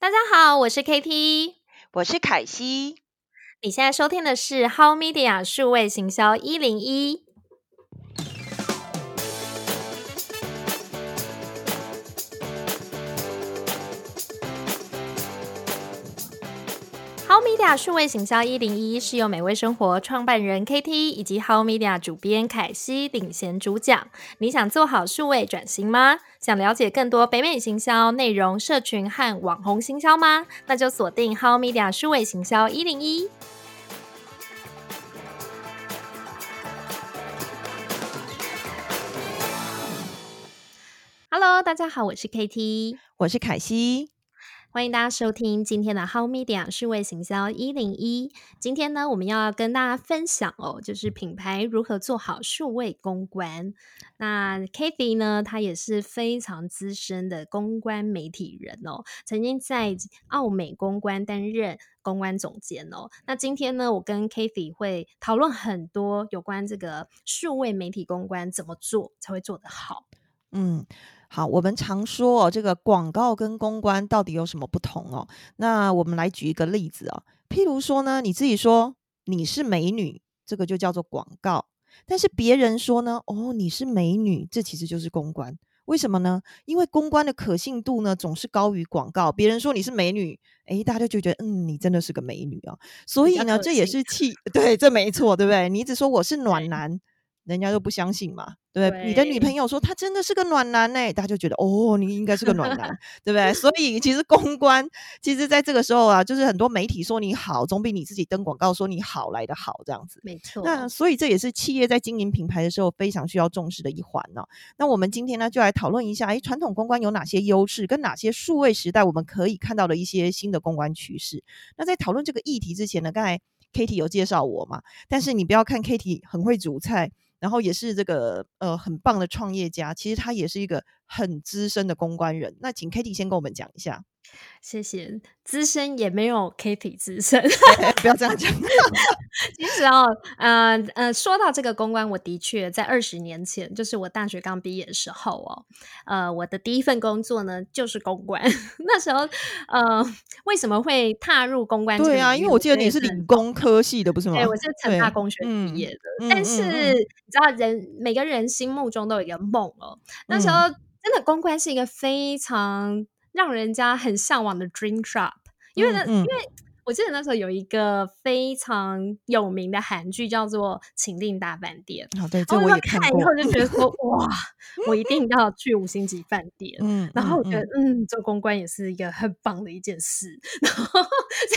大家好，我是 KT，我是凯西。你现在收听的是 How Media 数位行销一零一。Media 数位行销一零一是由美味生活创办人 KT 以及 How Media 主编凯西领衔主讲。你想做好数位转型吗？想了解更多北美行销内容、社群和网红行销吗？那就锁定 How Media 数位行销一零一。Hello，大家好，我是 KT，我是凯西。欢迎大家收听今天的 How Media 数位行销一零一。今天呢，我们要跟大家分享哦，就是品牌如何做好数位公关。那 Kathy 呢，她也是非常资深的公关媒体人哦，曾经在澳美公关担任公关总监哦。那今天呢，我跟 Kathy 会讨论很多有关这个数位媒体公关怎么做才会做得好。嗯。好，我们常说哦，这个广告跟公关到底有什么不同哦？那我们来举一个例子哦，譬如说呢，你自己说你是美女，这个就叫做广告；但是别人说呢，哦，你是美女，这其实就是公关。为什么呢？因为公关的可信度呢总是高于广告。别人说你是美女，诶，大家就觉得嗯，你真的是个美女啊。所以呢，这也是气，对，这没错，对不对？你一直说我是暖男。人家都不相信嘛，对不对？你的女朋友说她真的是个暖男呢，大家就觉得哦，你应该是个暖男，对不对？所以其实公关，其实在这个时候啊，就是很多媒体说你好，总比你自己登广告说你好来的好，这样子。没错。那所以这也是企业在经营品牌的时候非常需要重视的一环呢。那我们今天呢，就来讨论一下，哎，传统公关有哪些优势，跟哪些数位时代我们可以看到的一些新的公关趋势。那在讨论这个议题之前呢，刚才 Kitty 有介绍我嘛，但是你不要看 Kitty 很会煮菜。然后也是这个呃很棒的创业家，其实他也是一个很资深的公关人。那请 Kitty 先跟我们讲一下。谢谢，资深也没有 Kitty 资深，不要这样讲。其实哦，呃呃，说到这个公关，我的确在二十年前，就是我大学刚毕业的时候哦，呃，我的第一份工作呢就是公关。那时候，呃，为什么会踏入公关？对啊，因为我记得你是理工科系的，不是吗？对，我是成大工学毕业的。但是你知道，人每个人心目中都有一个梦哦。那时候真的公关是一个非常。让人家很向往的 dream shop，因为呢，因为我记得那时候有一个非常有名的韩剧叫做《情定大饭店》，哦，对，这我也看过，以后就觉得说，哇，我一定要去五星级饭店。嗯，然后我觉得，嗯，做公关也是一个很棒的一件事。然后，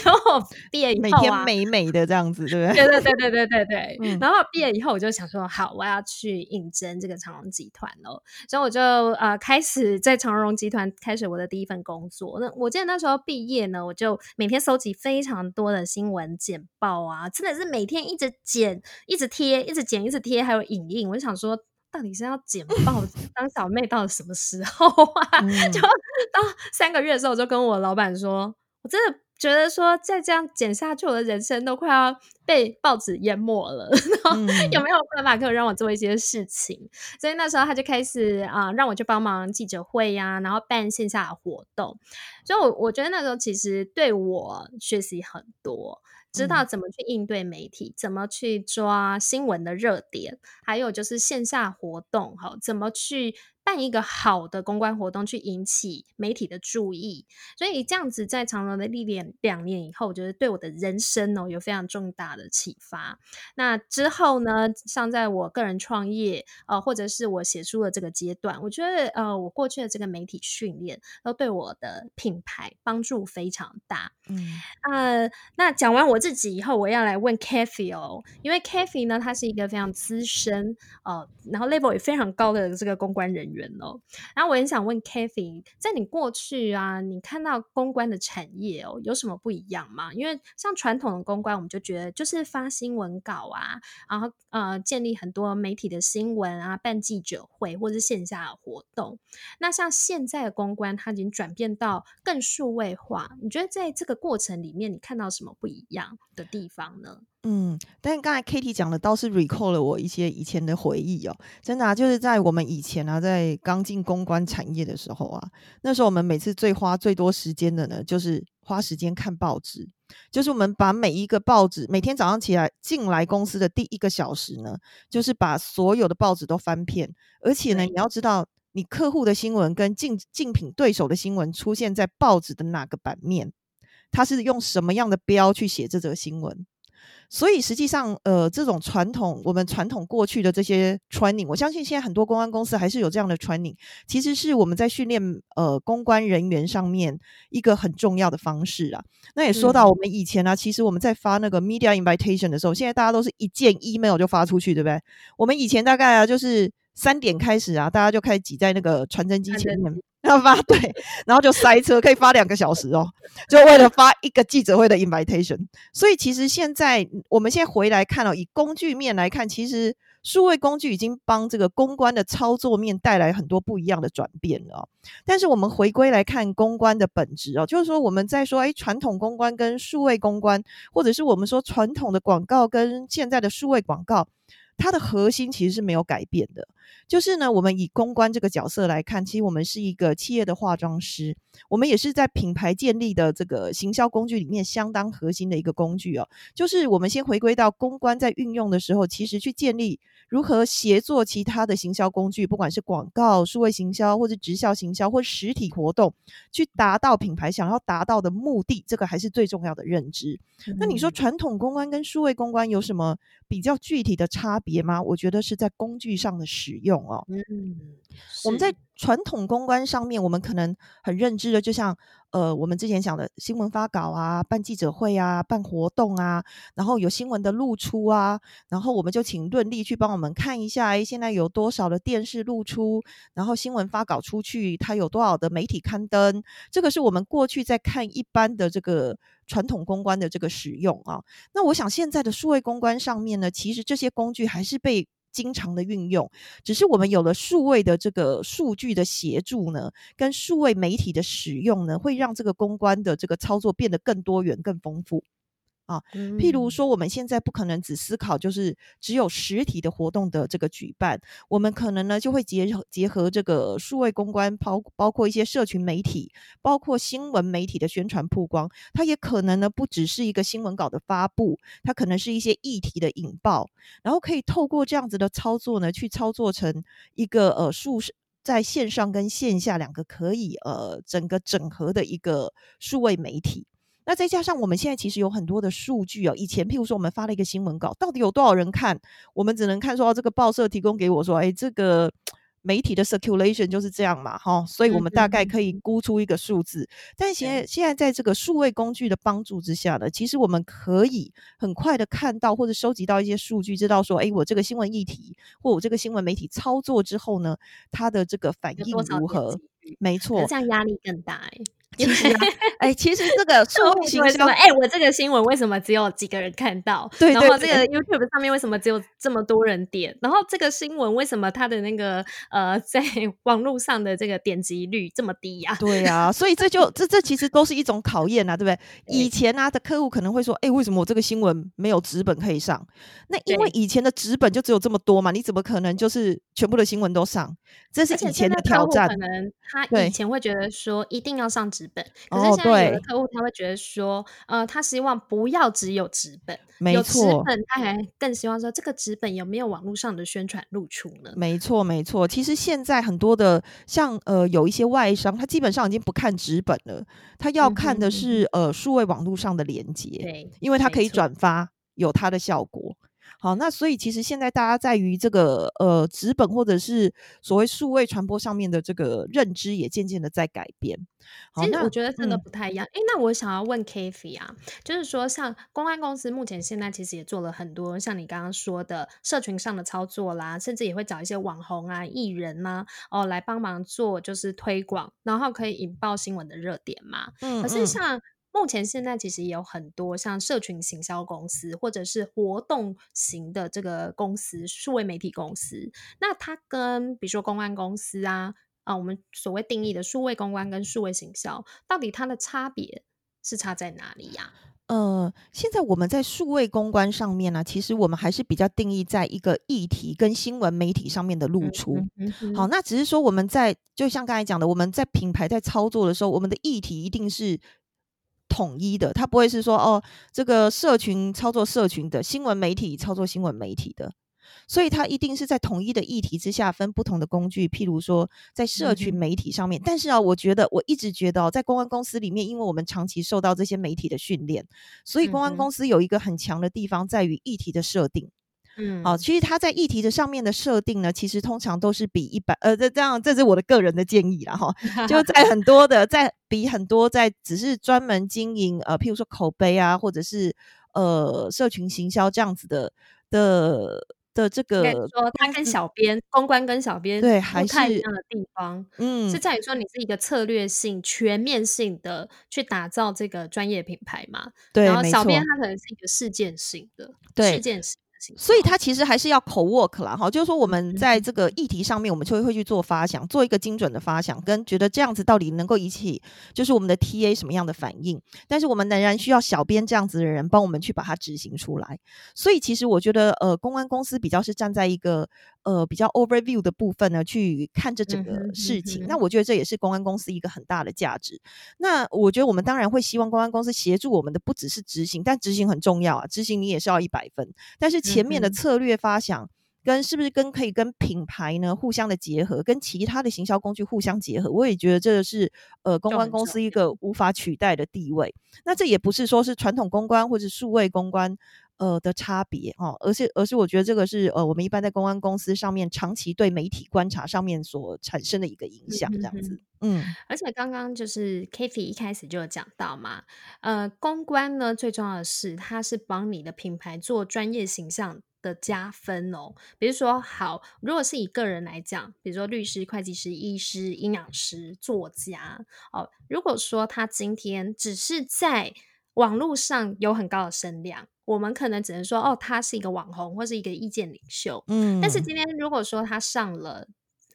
然后毕业以后，每天美美的这样子，对不对？对对对对对对对。然后毕业以后，我就想说，好，我要去应征这个长荣集团哦。所以我就呃开始在长荣集团开始我的第一份工作。那我记得那时候毕业呢，我就每天收集非常多的新闻简报啊，真的是每天一直剪、一直贴、一直剪、一直贴，还有影印。我就想说，到底是要剪报 当小妹到什么时候啊？就到三个月的时候，我就跟我老板说，我真的觉得说再这样剪下去，我的人生都快要被报纸淹没了。然后有没有办法可以让我做一些事情？所以那时候他就开始啊，让我去帮忙记者会呀，然后办线下的活动。所以，我我觉得那时候其实对我学习很多，知道怎么去应对媒体，怎么去抓新闻的热点，还有就是线下活动，哈，怎么去。办一个好的公关活动，去引起媒体的注意，所以这样子在长隆的历练两年以后，我觉得对我的人生哦有非常重大的启发。那之后呢，像在我个人创业呃，或者是我写书的这个阶段，我觉得呃，我过去的这个媒体训练都对我的品牌帮助非常大。嗯呃，那讲完我自己以后，我要来问 Kathy 哦，因为 Kathy 呢，他是一个非常资深呃，然后 level 也非常高的这个公关人。员人哦，然后我很想问 Kathy，在你过去啊，你看到公关的产业哦，有什么不一样吗？因为像传统的公关，我们就觉得就是发新闻稿啊，然后呃，建立很多媒体的新闻啊，办记者会或者是线下的活动。那像现在的公关，它已经转变到更数位化，你觉得在这个过程里面，你看到什么不一样的地方呢？嗯，但刚才 Kitty 讲的倒是 recall 了我一些以前的回忆哦，真的啊，就是在我们以前啊，在刚进公关产业的时候啊，那时候我们每次最花最多时间的呢，就是花时间看报纸，就是我们把每一个报纸，每天早上起来进来公司的第一个小时呢，就是把所有的报纸都翻遍，而且呢，你要知道你客户的新闻跟竞竞品对手的新闻出现在报纸的哪个版面，它是用什么样的标去写这则新闻。所以实际上，呃，这种传统我们传统过去的这些 training，我相信现在很多公安公司还是有这样的 training，其实是我们在训练呃公关人员上面一个很重要的方式啊。那也说到我们以前啊，其实我们在发那个 media invitation 的时候，现在大家都是一件 email 就发出去，对不对？我们以前大概啊，就是三点开始啊，大家就开始挤在那个传真机前面。要发 对，然后就塞车，可以发两个小时哦，就为了发一个记者会的 invitation。所以其实现在我们现在回来看哦，以工具面来看，其实数位工具已经帮这个公关的操作面带来很多不一样的转变了。但是我们回归来看公关的本质哦，就是说我们在说，哎，传统公关跟数位公关，或者是我们说传统的广告跟现在的数位广告。它的核心其实是没有改变的，就是呢，我们以公关这个角色来看，其实我们是一个企业的化妆师，我们也是在品牌建立的这个行销工具里面相当核心的一个工具哦。就是我们先回归到公关在运用的时候，其实去建立如何协作其他的行销工具，不管是广告、数位行销，或者直销行销，或实体活动，去达到品牌想要达到的目的，这个还是最重要的认知。那你说传统公关跟数位公关有什么比较具体的差别吗？我觉得是在工具上的使用哦。嗯，我们在传统公关上面，我们可能很认知的，就像。呃，我们之前讲的新闻发稿啊，办记者会啊，办活动啊，然后有新闻的露出啊，然后我们就请论力去帮我们看一下，哎，现在有多少的电视露出，然后新闻发稿出去，它有多少的媒体刊登，这个是我们过去在看一般的这个传统公关的这个使用啊。那我想现在的数位公关上面呢，其实这些工具还是被。经常的运用，只是我们有了数位的这个数据的协助呢，跟数位媒体的使用呢，会让这个公关的这个操作变得更多元、更丰富。啊，譬如说，我们现在不可能只思考就是只有实体的活动的这个举办，我们可能呢就会结合结合这个数位公关，包包括一些社群媒体，包括新闻媒体的宣传曝光，它也可能呢不只是一个新闻稿的发布，它可能是一些议题的引爆，然后可以透过这样子的操作呢，去操作成一个呃数在线上跟线下两个可以呃整个整合的一个数位媒体。那再加上我们现在其实有很多的数据哦，以前譬如说我们发了一个新闻稿，到底有多少人看？我们只能看说这个报社提供给我说，哎，这个媒体的 circulation 就是这样嘛，哈，所以我们大概可以估出一个数字。但现在现在在这个数位工具的帮助之下呢，其实我们可以很快的看到或者收集到一些数据，知道说，哎，我这个新闻议题或我这个新闻媒体操作之后呢，它的这个反应如何？没错，这样压力更大哎。其实，哎，其实这个 数位行销，哎，我这个新闻为什么只有几个人看到？对，然后这个 YouTube 上面为什么只有这么多人点？然后这个新闻为什么它的那个呃，在 网络上的这个点击率这么低呀？对呀，所以这就这这其实都是一种考验啊，对不对？以前啊的客户可能会说，哎，为什么我这个新闻没有纸本可以上？那因为以前的纸本就只有这么多嘛，你怎么可能就是全部的新闻都上？这是以前的挑战。可能他以前会觉得说一定要上纸本，可是现在。有的客户他会觉得说，呃，他希望不要只有纸本，没错纸本，他还更希望说这个纸本有没有网络上的宣传露出呢？没错，没错。其实现在很多的像呃，有一些外商，他基本上已经不看纸本了，他要看的是呃数位网络上的连接，对，因为他可以转发，有它的效果。好，那所以其实现在大家在于这个呃纸本或者是所谓数位传播上面的这个认知也渐渐的在改变。其实我觉得真的不太一样。哎，那我想要问 k f y 啊，就是说像公安公司目前现在其实也做了很多像你刚刚说的社群上的操作啦，甚至也会找一些网红啊、艺人呐哦来帮忙做就是推广，然后可以引爆新闻的热点嘛。嗯，可是像。目前现在其实也有很多像社群行销公司，或者是活动型的这个公司、数位媒体公司。那它跟比如说公关公司啊，啊，我们所谓定义的数位公关跟数位行销，到底它的差别是差在哪里呀？呃，现在我们在数位公关上面呢，其实我们还是比较定义在一个议题跟新闻媒体上面的露出。好，那只是说我们在就像刚才讲的，我们在品牌在操作的时候，我们的议题一定是统一的，它不会是说哦，这个社群操作社群的，新闻媒体操作新闻媒体的。所以它一定是在统一的议题之下分不同的工具，譬如说在社群媒体上面。但是啊，我觉得我一直觉得哦，在公关公司里面，因为我们长期受到这些媒体的训练，所以公关公司有一个很强的地方在于议题的设定。嗯，好，其实它在议题的上面的设定呢，其实通常都是比一般呃，这这样这是我的个人的建议啦哈，就在很多的在比很多在只是专门经营呃，譬如说口碑啊，或者是呃社群行销这样子的的。的这个说，他跟小编公关跟小编对还是一样的地方，嗯，是在于说你是一个策略性、全面性的去打造这个专业品牌嘛？对，然后小编他可能是一个事件性的，事件性。所以它其实还是要口 work 啦，哈，就是说我们在这个议题上面，我们就会去做发想，做一个精准的发想，跟觉得这样子到底能够引起就是我们的 TA 什么样的反应，但是我们仍然需要小编这样子的人帮我们去把它执行出来。所以其实我觉得，呃，公关公司比较是站在一个。呃，比较 overview 的部分呢，去看这整个事情。那我觉得这也是公关公司一个很大的价值。那我觉得我们当然会希望公关公司协助我们的不只是执行，但执行很重要啊，执行你也是要一百分。但是前面的策略发想跟是不是跟可以跟品牌呢互相的结合，跟其他的行销工具互相结合，我也觉得这个是呃公关公司一个无法取代的地位。那这也不是说是传统公关或者数位公关。呃的差别哦，而是而是我觉得这个是呃我们一般在公关公司上面长期对媒体观察上面所产生的一个影响，这样子。嗯，而且刚刚就是 k a t i y 一开始就有讲到嘛，呃，公关呢最重要的是它是帮你的品牌做专业形象的加分哦。比如说，好，如果是以个人来讲，比如说律师、会计师、医师、营养师、作家哦，如果说他今天只是在网络上有很高的声量。我们可能只能说，哦，他是一个网红或是一个意见领袖，嗯。但是今天如果说他上了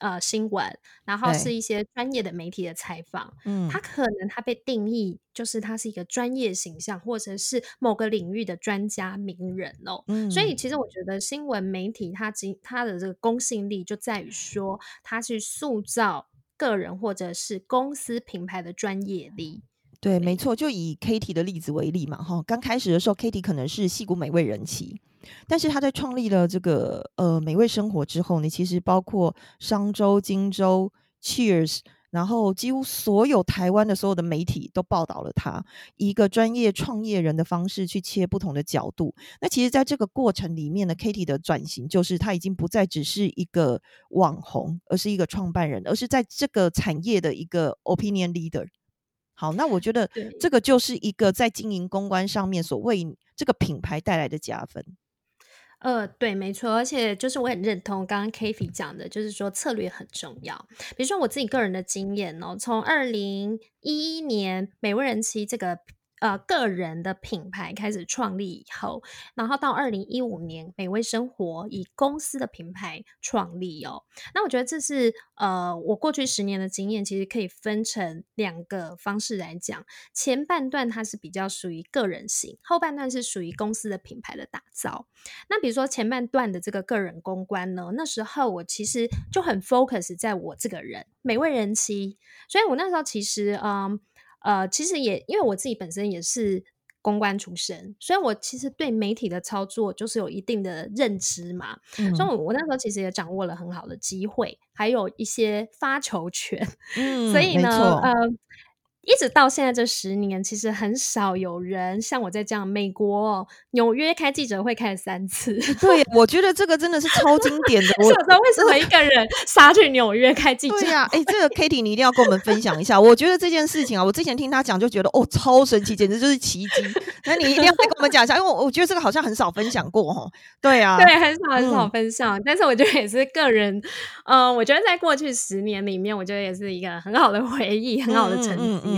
呃新闻，然后是一些专业的媒体的采访，嗯，他可能他被定义就是他是一个专业形象，或者是某个领域的专家名人哦。嗯。所以其实我觉得新闻媒体它今它的这个公信力就在于说，它去塑造个人或者是公司品牌的专业力。对，没错，就以 Kitty 的例子为例嘛，哈，刚开始的时候，Kitty 可能是戏骨美味人妻，但是他在创立了这个呃美味生活之后呢，其实包括商周、荆州、Cheers，然后几乎所有台湾的所有的媒体都报道了他一个专业创业人的方式去切不同的角度。那其实，在这个过程里面呢，Kitty 的转型就是他已经不再只是一个网红，而是一个创办人，而是在这个产业的一个 opinion leader。好，那我觉得这个就是一个在经营公关上面所为这个品牌带来的加分。呃，对，没错，而且就是我很认同刚刚 k a t i y 讲的，就是说策略很重要。比如说我自己个人的经验哦，从二零一一年美味人妻这个。呃，个人的品牌开始创立以后，然后到二零一五年，美味生活以公司的品牌创立哦。那我觉得这是呃，我过去十年的经验，其实可以分成两个方式来讲。前半段它是比较属于个人型，后半段是属于公司的品牌的打造。那比如说前半段的这个个人公关呢，那时候我其实就很 focus 在我这个人，美味人妻，所以我那时候其实嗯。呃，其实也因为我自己本身也是公关出身，所以我其实对媒体的操作就是有一定的认知嘛。所以，我那时候其实也掌握了很好的机会，还有一些发球权。嗯，所以呢，呃。一直到现在这十年，其实很少有人像我在这样，美国纽约开记者会开了三次。对，我觉得这个真的是超经典的。我道为什么一个人杀去纽约开记者？对呀，哎，这个 Kitty 你一定要跟我们分享一下。我觉得这件事情啊，我之前听他讲就觉得哦，超神奇，简直就是奇迹。那你一定要再跟我们讲一下，因为我我觉得这个好像很少分享过哦。对啊，对，很少很少分享。但是我觉得也是个人，嗯，我觉得在过去十年里面，我觉得也是一个很好的回忆，很好的成绩。嗯，嗯，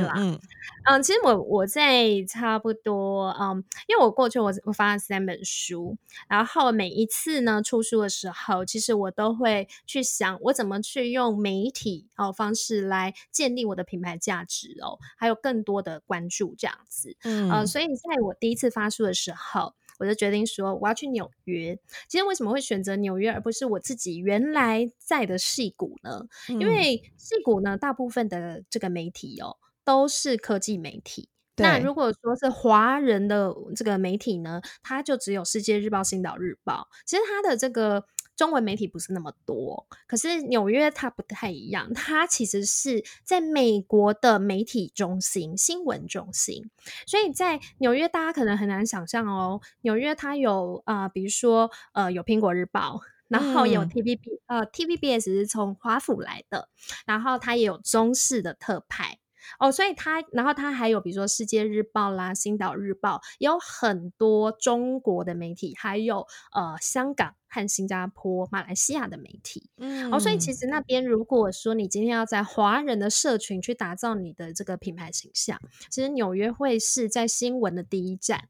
其实我我在差不多，嗯，因为我过去我我发了三本书，然后每一次呢出书的时候，其实我都会去想，我怎么去用媒体哦方式来建立我的品牌价值哦，还有更多的关注这样子，嗯，呃，所以在我第一次发书的时候，我就决定说我要去纽约。其实为什么会选择纽约而不是我自己原来在的戏谷呢？因为戏谷呢，大部分的这个媒体哦。都是科技媒体。那如果说是华人的这个媒体呢，它就只有《世界日报》《星岛日报》。其实它的这个中文媒体不是那么多。可是纽约它不太一样，它其实是在美国的媒体中心、新闻中心。所以在纽约，大家可能很难想象哦。纽约它有啊，比如说呃，有《苹果日报》，然后有 TVB，呃，TVBS 是从华府来的，然后它也有中式的特派。哦，所以他，然后他还有比如说《世界日报》啦，《星岛日报》有很多中国的媒体，还有呃香港和新加坡、马来西亚的媒体。嗯，哦，所以其实那边如果说你今天要在华人的社群去打造你的这个品牌形象，其实纽约会是在新闻的第一站。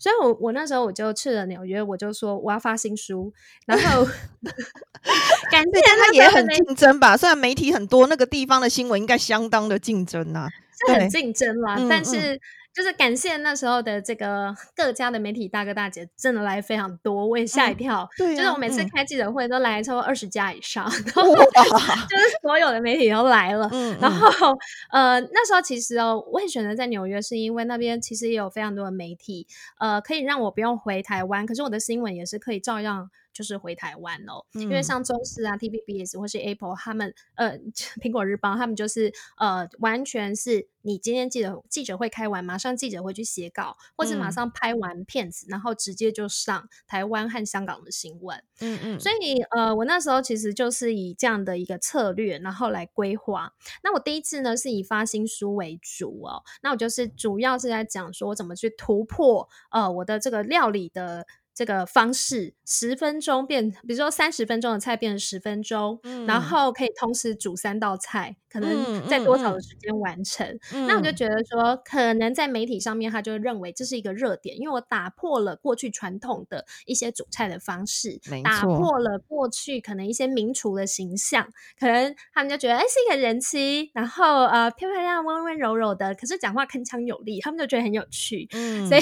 所以我我那时候我就去了纽约，我就说我要发新书，然后 感谢他也很竞争吧。虽然媒体很多，那个地方的新闻应该相当的竞争呐，是很竞争啦，但是。就是感谢那时候的这个各家的媒体大哥大姐，真的来非常多，我也吓一跳。对，就是我每次开记者会都来超过二十家以上，然后就是所有的媒体都来了。嗯，然后呃那时候其实哦，我也选择在纽约，是因为那边其实也有非常多的媒体，呃，可以让我不用回台湾，可是我的新闻也是可以照样。就是回台湾哦，因为像中视啊、TVBS 或是 Apple，他们呃，苹果日报，他们就是呃，完全是你今天记者记者会开完，马上记者会去写稿，或是马上拍完片子，然后直接就上台湾和香港的新闻。嗯嗯，所以呃，我那时候其实就是以这样的一个策略，然后来规划。那我第一次呢是以发新书为主哦，那我就是主要是在讲说怎么去突破呃我的这个料理的。这个方式十分钟变，比如说三十分钟的菜变成十分钟，然后可以同时煮三道菜，可能在多少的时间完成？那我就觉得说，可能在媒体上面，他就认为这是一个热点，因为我打破了过去传统的一些煮菜的方式，打破了过去可能一些名厨的形象，可能他们就觉得哎是一个人妻，然后呃漂漂亮亮、温温柔柔的，可是讲话铿锵有力，他们就觉得很有趣。嗯，所以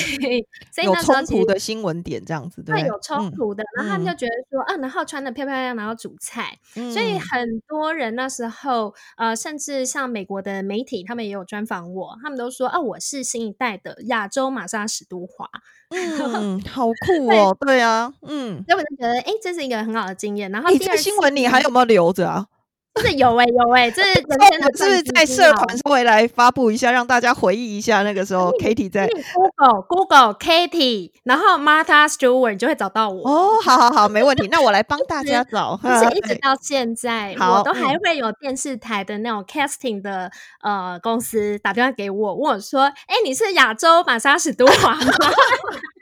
所以有冲突的新闻点这样。子，对有冲突的，然后他们就觉得说，啊，然后穿的漂漂亮亮，然后煮菜，所以很多人那时候，呃，甚至像美国的媒体，他们也有专访我，他们都说，啊，我是新一代的亚洲玛莎史都华，嗯，好酷哦，对啊，嗯，所以我就觉得，哎，这是一个很好的经验。然后第二新闻你还有没有留着啊？是有哎有哎，这是 人生的是在社团稍微来发布一下，让大家回忆一下那个时候，Katie 在 Google Google Katie，然后 Martha Stewart 你就会找到我。哦，好好好，没问题。那我来帮大家找。是一直到现在，我都还会有电视台的那种 casting 的呃公司打电话给我，问我说：“哎，你是亚洲玛莎史都华吗？”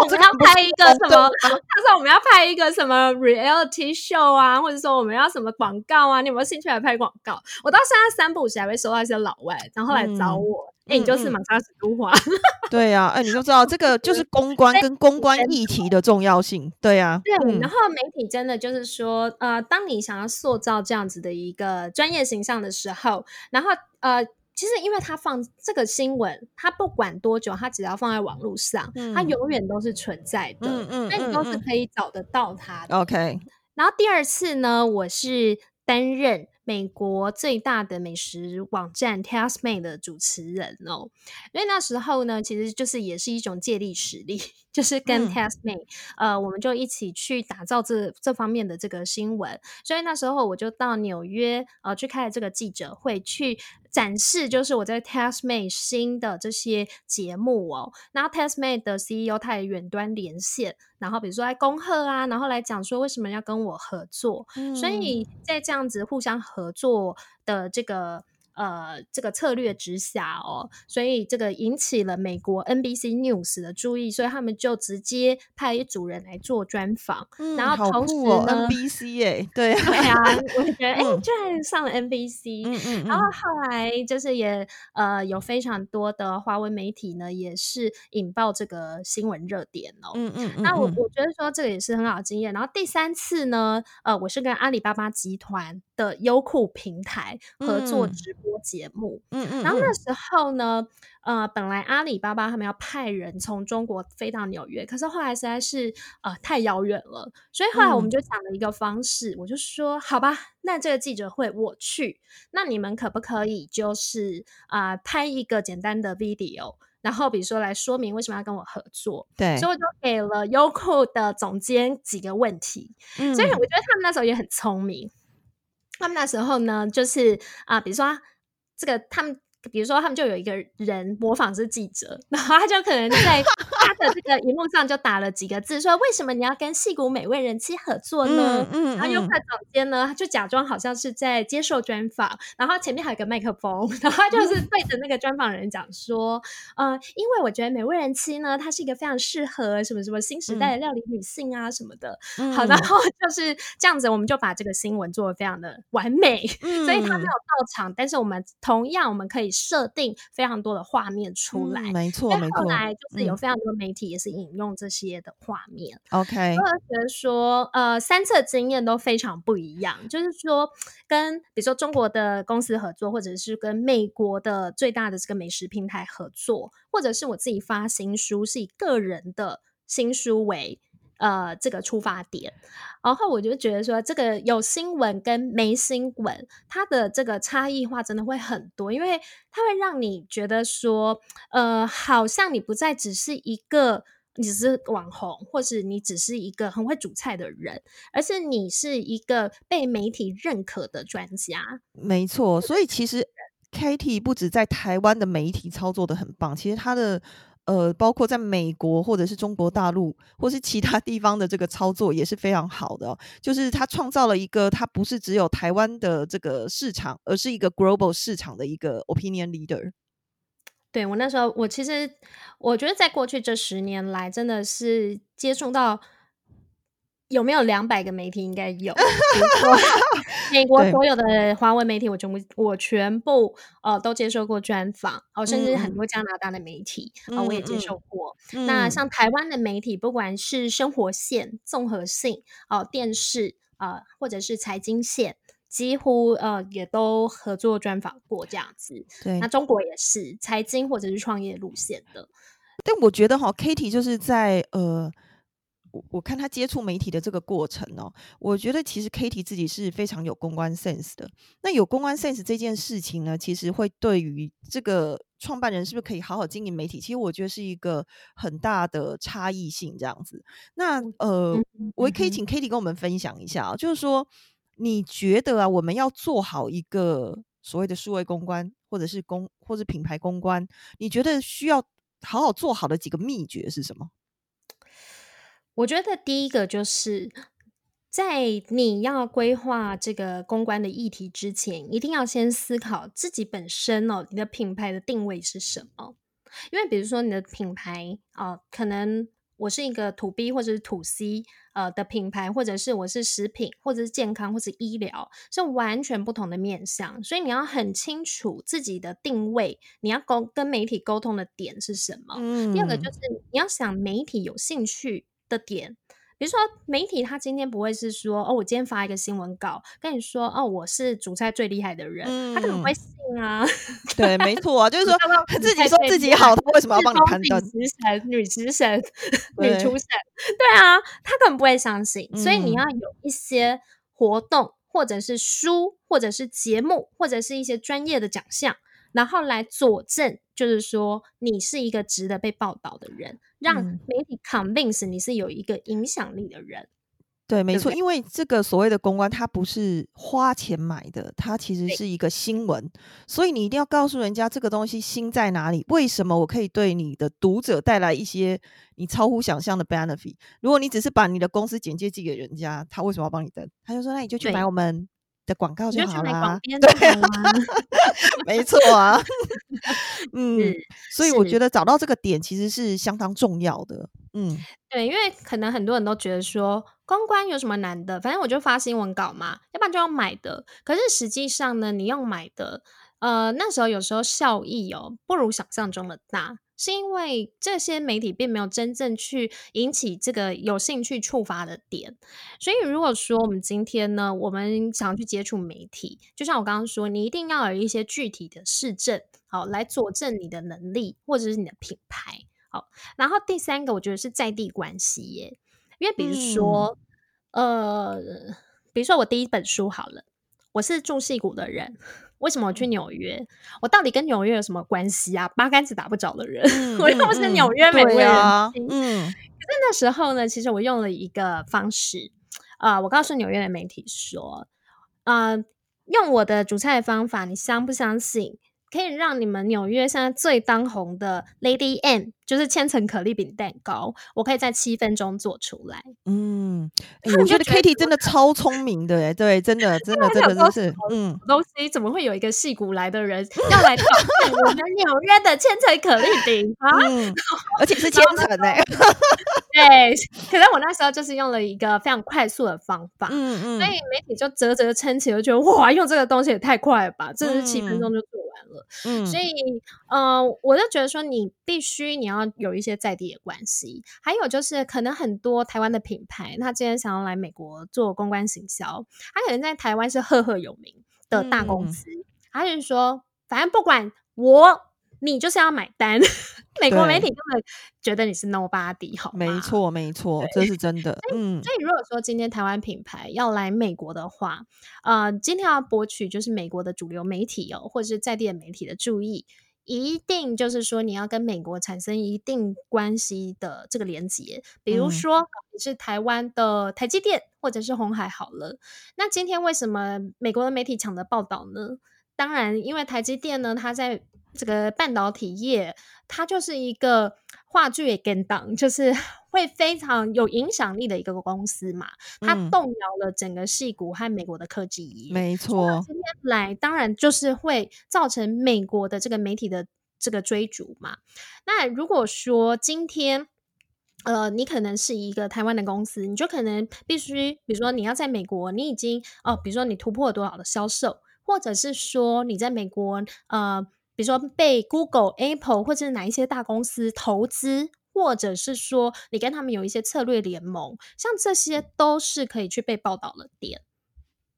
我们要 拍一个什么？他说我们要拍一个什么 reality show 啊，或者说我们要什么广告啊？你有没有兴趣来拍广告？我到现在三步时还会收到一些老外，然后来找我。哎，你就是玛莎史都华。对呀，哎，你就知道这个就是公关跟公关议题的重要性。对呀，对。然后媒体真的就是说，呃，当你想要塑造这样子的一个专业形象的时候，然后呃。其实，因为他放这个新闻，他不管多久，他只要放在网络上，他永远都是存在的。嗯嗯，那你都是可以找得到他的。OK。然后第二次呢，我是担任美国最大的美食网站 Tastemed 的主持人哦。因为那时候呢，其实就是也是一种借力使力，就是跟 Tastemed，呃，我们就一起去打造这这方面的这个新闻。所以那时候我就到纽约，呃，去开了这个记者会去。展示就是我在 Testmate 新的这些节目哦，然后 Testmate 的 CEO 他也远端连线，然后比如说来恭贺啊，然后来讲说为什么要跟我合作，所以在这样子互相合作的这个呃，这个策略之下哦，所以这个引起了美国 NBC News 的注意，所以他们就直接派一组人来做专访，然后同时呢，NBC 哎，对。对啊，我觉得 哎，居然上了 NBC，嗯嗯，然后后来就是也呃有非常多的华文媒体呢，也是引爆这个新闻热点哦，嗯嗯，那我我觉得说这个也是很好的经验。然后第三次呢，呃，我是跟阿里巴巴集团的优酷平台合作直。播节目，嗯嗯，然后那时候呢，呃，本来阿里巴巴他们要派人从中国飞到纽约，可是后来实在是呃太遥远了，所以后来我们就想了一个方式，我就说好吧，那这个记者会我去，那你们可不可以就是啊拍一个简单的 video，然后比如说来说明为什么要跟我合作，对，所以我就给了优酷的总监几个问题，所以我。觉得他们那时候也很聪明，他们那时候呢就是啊，比如说。这个他们。比如说，他们就有一个人模仿是记者，然后他就可能在他的这个荧幕上就打了几个字，说：“为什么你要跟戏骨美味人妻合作呢？”嗯，然后优客总监呢，就假装好像是在接受专访，然后前面还有个麦克风，然后他就是对着那个专访人讲说：“呃，因为我觉得美味人妻呢，她是一个非常适合什么什么新时代的料理女性啊什么的。”好，然后就是这样子，我们就把这个新闻做的非常的完美，所以他没有到场，但是我们同样我们可以。设定非常多的画面出来，没错，没错。后来就是有非常多媒体也是引用这些的画面。OK，我觉得说，呃，三次经验都非常不一样。就是说，跟比如说中国的公司合作，或者是跟美国的最大的这个美食平台合作，或者是我自己发新书，是以个人的新书为。呃，这个出发点，然后我就觉得说，这个有新闻跟没新闻，它的这个差异化真的会很多，因为它会让你觉得说，呃，好像你不再只是一个你只是网红，或是你只是一个很会煮菜的人，而是你是一个被媒体认可的专家。没错，所以其实 Katie 不止在台湾的媒体操作的很棒，其实他的。呃，包括在美国或者是中国大陆，或是其他地方的这个操作也是非常好的。就是他创造了一个，他不是只有台湾的这个市场，而是一个 global 市场的一个 opinion leader。对我那时候，我其实我觉得在过去这十年来，真的是接触到。有没有两百个媒体？应该有。美国所有的华文媒体，我全部我全部呃都接受过专访哦，甚至很多加拿大的媒体啊，我也接受过。那像台湾的媒体，不管是生活线、综合性哦，电视啊，或者是财经线，几乎呃也都合作专访过这样子。对，那中国也是财经或者是创业路线的。但我觉得哈，Kitty 就是在呃。我我看他接触媒体的这个过程哦，我觉得其实 Katie 自己是非常有公关 sense 的。那有公关 sense 这件事情呢，其实会对于这个创办人是不是可以好好经营媒体，其实我觉得是一个很大的差异性这样子。那呃，我可以请 Katie 跟我们分享一下，就是说你觉得啊，我们要做好一个所谓的数位公关，或者是公或者品牌公关，你觉得需要好好做好的几个秘诀是什么？我觉得第一个就是在你要规划这个公关的议题之前，一定要先思考自己本身哦，你的品牌的定位是什么？因为比如说你的品牌啊，可能我是一个土 B 或者是土 C 呃的品牌，或者是我是食品，或者是健康，或者医疗，是完全不同的面向，所以你要很清楚自己的定位，你要沟跟媒体沟通的点是什么。第二个就是你要想媒体有兴趣。的点，比如说媒体，他今天不会是说哦，我今天发一个新闻稿，跟你说哦，我是煮菜最厉害的人，他可能不会信啊。对，没错啊，就是说 自己说自己好，他为什么要帮你判断？女食神、女食神、女厨神，对啊，他可能不会相信。所以你要有一些活动，或者是书，或者是节目，或者是一些专业的奖项。然后来佐证，就是说你是一个值得被报道的人，让媒体 convince 你是有一个影响力的人。对，没错，因为这个所谓的公关，它不是花钱买的，它其实是一个新闻，所以你一定要告诉人家这个东西新在哪里，为什么我可以对你的读者带来一些你超乎想象的 benefit。如果你只是把你的公司简介寄给人家，他为什么要帮你登？他就说那你就去买我们的广告就好啦。对，没错啊。嗯，所以我觉得找到这个点其实是相当重要的。嗯，对，因为可能很多人都觉得说公关有什么难的，反正我就发新闻稿嘛，要不然就要买的。可是实际上呢，你用买的，呃，那时候有时候效益哦不如想象中的大。是因为这些媒体并没有真正去引起这个有兴趣触发的点，所以如果说我们今天呢，我们想去接触媒体，就像我刚刚说，你一定要有一些具体的市政，好来佐证你的能力或者是你的品牌，好。然后第三个，我觉得是在地关系耶，因为比如说，呃，比如说我第一本书好了，我是住戏谷的人。为什么我去纽约？我到底跟纽约有什么关系啊？八竿子打不着的人，我又不是纽约美国人心。嗯，可是那时候呢，其实我用了一个方式啊，我告诉纽约的媒体说，啊，用我的煮菜方法，你相不相信？可以让你们纽约现在最当红的 Lady M，就是千层可丽饼蛋糕，我可以在七分钟做出来。嗯，我觉得 Kitty 真的超聪明的哎，对，真的，真的，真的，真是，嗯，东西怎么会有一个戏骨来的人要来挑战我们纽约的千层可丽饼啊？而且是千层哎，对。可是我那时候就是用了一个非常快速的方法，嗯嗯，所以媒体就啧啧称奇，就觉得哇，用这个东西也太快了吧，真的是七分钟就做完了。嗯，所以，呃，我就觉得说，你必须你要有一些在地的关系，还有就是可能很多台湾的品牌，他今天想要来美国做公关行销，他可能在台湾是赫赫有名的大公司，他就是说，反正不管我。你就是要买单，美国媒体根本觉得你是 nobody，好没错，没 错，这是真的。嗯，所以如果说今天台湾品牌要来美国的话，呃，今天要博取就是美国的主流媒体哦，或者是在地的媒体的注意，一定就是说你要跟美国产生一定关系的这个连接，比如说你是台湾的台积电或者是红海好了，那今天为什么美国的媒体抢着报道呢？当然，因为台积电呢，它在这个半导体业，它就是一个话剧也跟档，就是会非常有影响力的一个公司嘛。它动摇了整个戏股和美国的科技业，没错。今天来，当然就是会造成美国的这个媒体的这个追逐嘛。那如果说今天，呃，你可能是一个台湾的公司，你就可能必须，比如说你要在美国，你已经哦，比如说你突破了多少的销售，或者是说你在美国，呃。比如说被 Google、Apple 或者是哪一些大公司投资，或者是说你跟他们有一些策略联盟，像这些都是可以去被报道的点。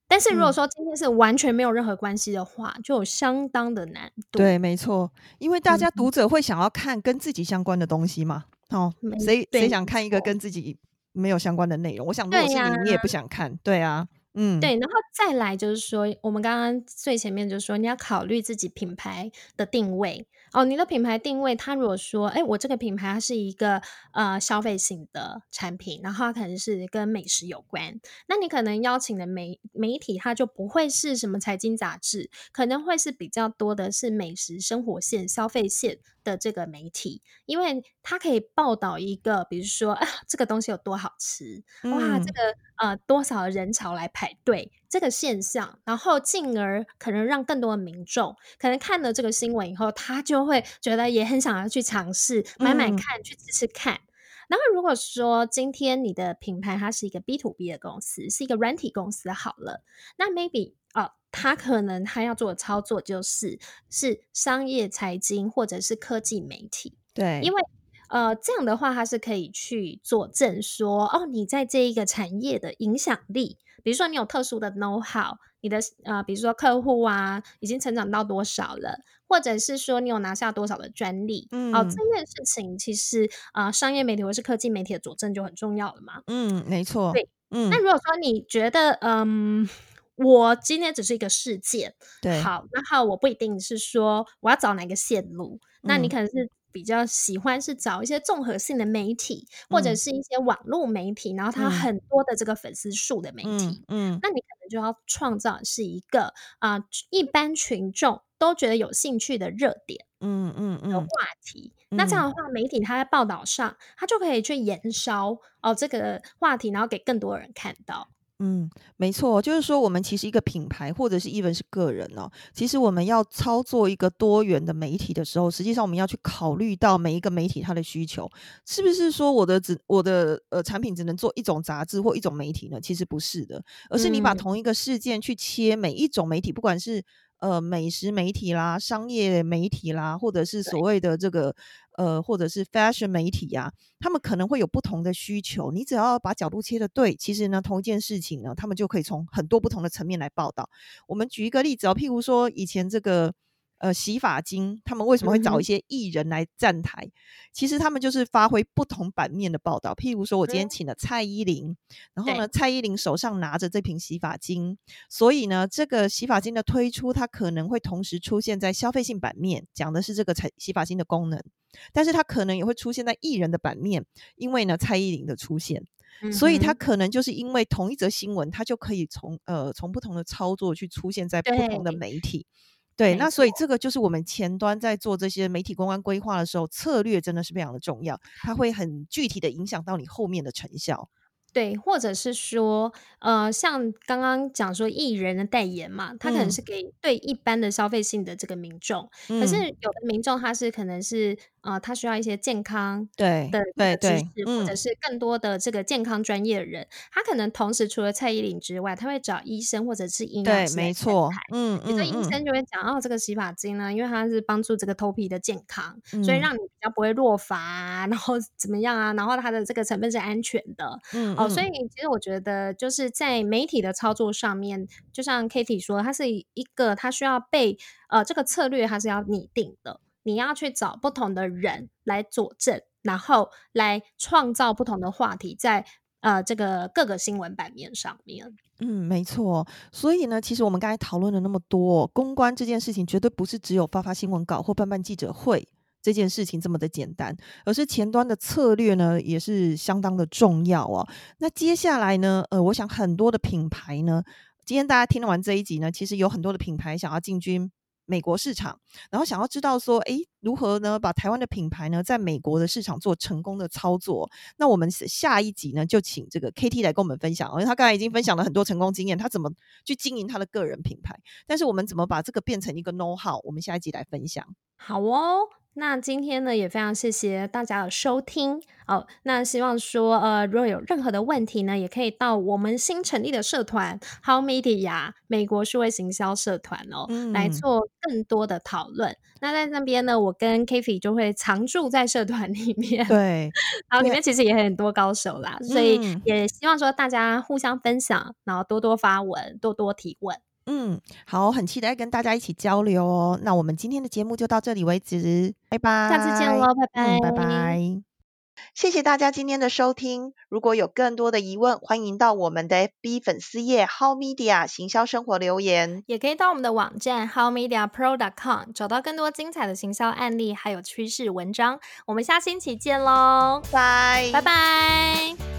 但是如果说今天是完全没有任何关系的话，就有相当的难度。对，没错，因为大家读者会想要看跟自己相关的东西嘛。哦，谁谁想看一个跟自己没有相关的内容？我想，如果是你，你也不想看。对啊。嗯，对，然后再来就是说，我们刚刚最前面就是说，你要考虑自己品牌的定位哦。你的品牌定位，它如果说，哎，我这个品牌它是一个呃消费型的产品，然后它可能是跟美食有关，那你可能邀请的媒媒体，它就不会是什么财经杂志，可能会是比较多的是美食生活线、消费线。的这个媒体，因为它可以报道一个，比如说啊，这个东西有多好吃，哇，这个呃多少人潮来排队这个现象，然后进而可能让更多的民众可能看了这个新闻以后，他就会觉得也很想要去尝试买买看，去吃吃看。然后如果说今天你的品牌它是一个 B to B 的公司，是一个软体公司，好了，那 maybe 啊。他可能他要做的操作就是是商业财经或者是科技媒体，对，因为呃这样的话，它是可以去佐证说，哦，你在这一个产业的影响力，比如说你有特殊的 know how，你的呃，比如说客户啊，已经成长到多少了，或者是说你有拿下多少的专利，嗯，哦，这件事情其实啊，商业媒体或是科技媒体的佐证就很重要了嘛，嗯，没错，对，嗯，那如果说你觉得嗯。我今天只是一个事件，对，好，那好，我不一定是说我要找哪个线路，那你可能是比较喜欢是找一些综合性的媒体，或者是一些网络媒体，然后它很多的这个粉丝数的媒体，嗯，那你可能就要创造是一个啊，一般群众都觉得有兴趣的热点，嗯嗯嗯。的话题，那这样的话，媒体它在报道上，它就可以去延烧哦这个话题，然后给更多人看到。嗯，没错，就是说我们其实一个品牌或者是 even 是个人哦，其实我们要操作一个多元的媒体的时候，实际上我们要去考虑到每一个媒体它的需求，是不是说我的只我的呃产品只能做一种杂志或一种媒体呢？其实不是的，而是你把同一个事件去切每一种媒体，不管是。呃，美食媒体啦，商业媒体啦，或者是所谓的这个呃，或者是 fashion 媒体呀，他们可能会有不同的需求。你只要把角度切的对，其实呢，同一件事情呢，他们就可以从很多不同的层面来报道。我们举一个例子哦，譬如说以前这个。呃，洗发精他们为什么会找一些艺人来站台？其实他们就是发挥不同版面的报道。譬如说，我今天请了蔡依林，然后呢，蔡依林手上拿着这瓶洗发精，所以呢，这个洗发精的推出，它可能会同时出现在消费性版面，讲的是这个洗洗发精的功能，但是它可能也会出现在艺人的版面，因为呢，蔡依林的出现，所以它可能就是因为同一则新闻，它就可以从呃从不同的操作去出现在不同的媒体。对，那所以这个就是我们前端在做这些媒体公关规划的时候，策略真的是非常的重要，它会很具体的影响到你后面的成效。对，或者是说，呃，像刚刚讲说艺人的代言嘛，他可能是给对一般的消费性的这个民众，可是有的民众他是可能是。呃，他需要一些健康对的知识，或者是更多的这个健康专业的人。他可能同时除了蔡依林之外，他会找医生或者是营养师。对，没错。嗯嗯，有医生就会讲哦，这个洗发精呢，因为它是帮助这个头皮的健康，所以让你比较不会落发，然后怎么样啊？然后它的这个成分是安全的。嗯哦，所以其实我觉得就是在媒体的操作上面，就像 Kitty 说，它是一个它需要被呃这个策略它是要拟定的。你要去找不同的人来佐证，然后来创造不同的话题，在呃这个各个新闻版面上面。嗯，没错。所以呢，其实我们刚才讨论了那么多，公关这件事情绝对不是只有发发新闻稿或办办记者会这件事情这么的简单，而是前端的策略呢也是相当的重要哦。那接下来呢，呃，我想很多的品牌呢，今天大家听完这一集呢，其实有很多的品牌想要进军。美国市场，然后想要知道说，诶，如何呢？把台湾的品牌呢，在美国的市场做成功的操作？那我们下一集呢，就请这个 K T 来跟我们分享，因为他刚才已经分享了很多成功经验，他怎么去经营他的个人品牌？但是我们怎么把这个变成一个 know how？我们下一集来分享。好哦。那今天呢，也非常谢谢大家的收听哦。那希望说，呃，如果有任何的问题呢，也可以到我们新成立的社团 How Media 美国数位行销社团哦，来做更多的讨论。那在那边呢，我跟 k a t i y 就会常驻在社团里面。对，然后里面其实也很多高手啦，所以也希望说大家互相分享，然后多多发文，多多提问。嗯，好，很期待跟大家一起交流哦。那我们今天的节目就到这里为止，拜拜，下次见喽，拜拜，拜拜。谢谢大家今天的收听。如果有更多的疑问，欢迎到我们的 FB 粉丝页 How Media 行销生活留言，也可以到我们的网站 How Media Pro dot com 找到更多精彩的行销案例还有趋势文章。我们下星期见喽，拜拜拜。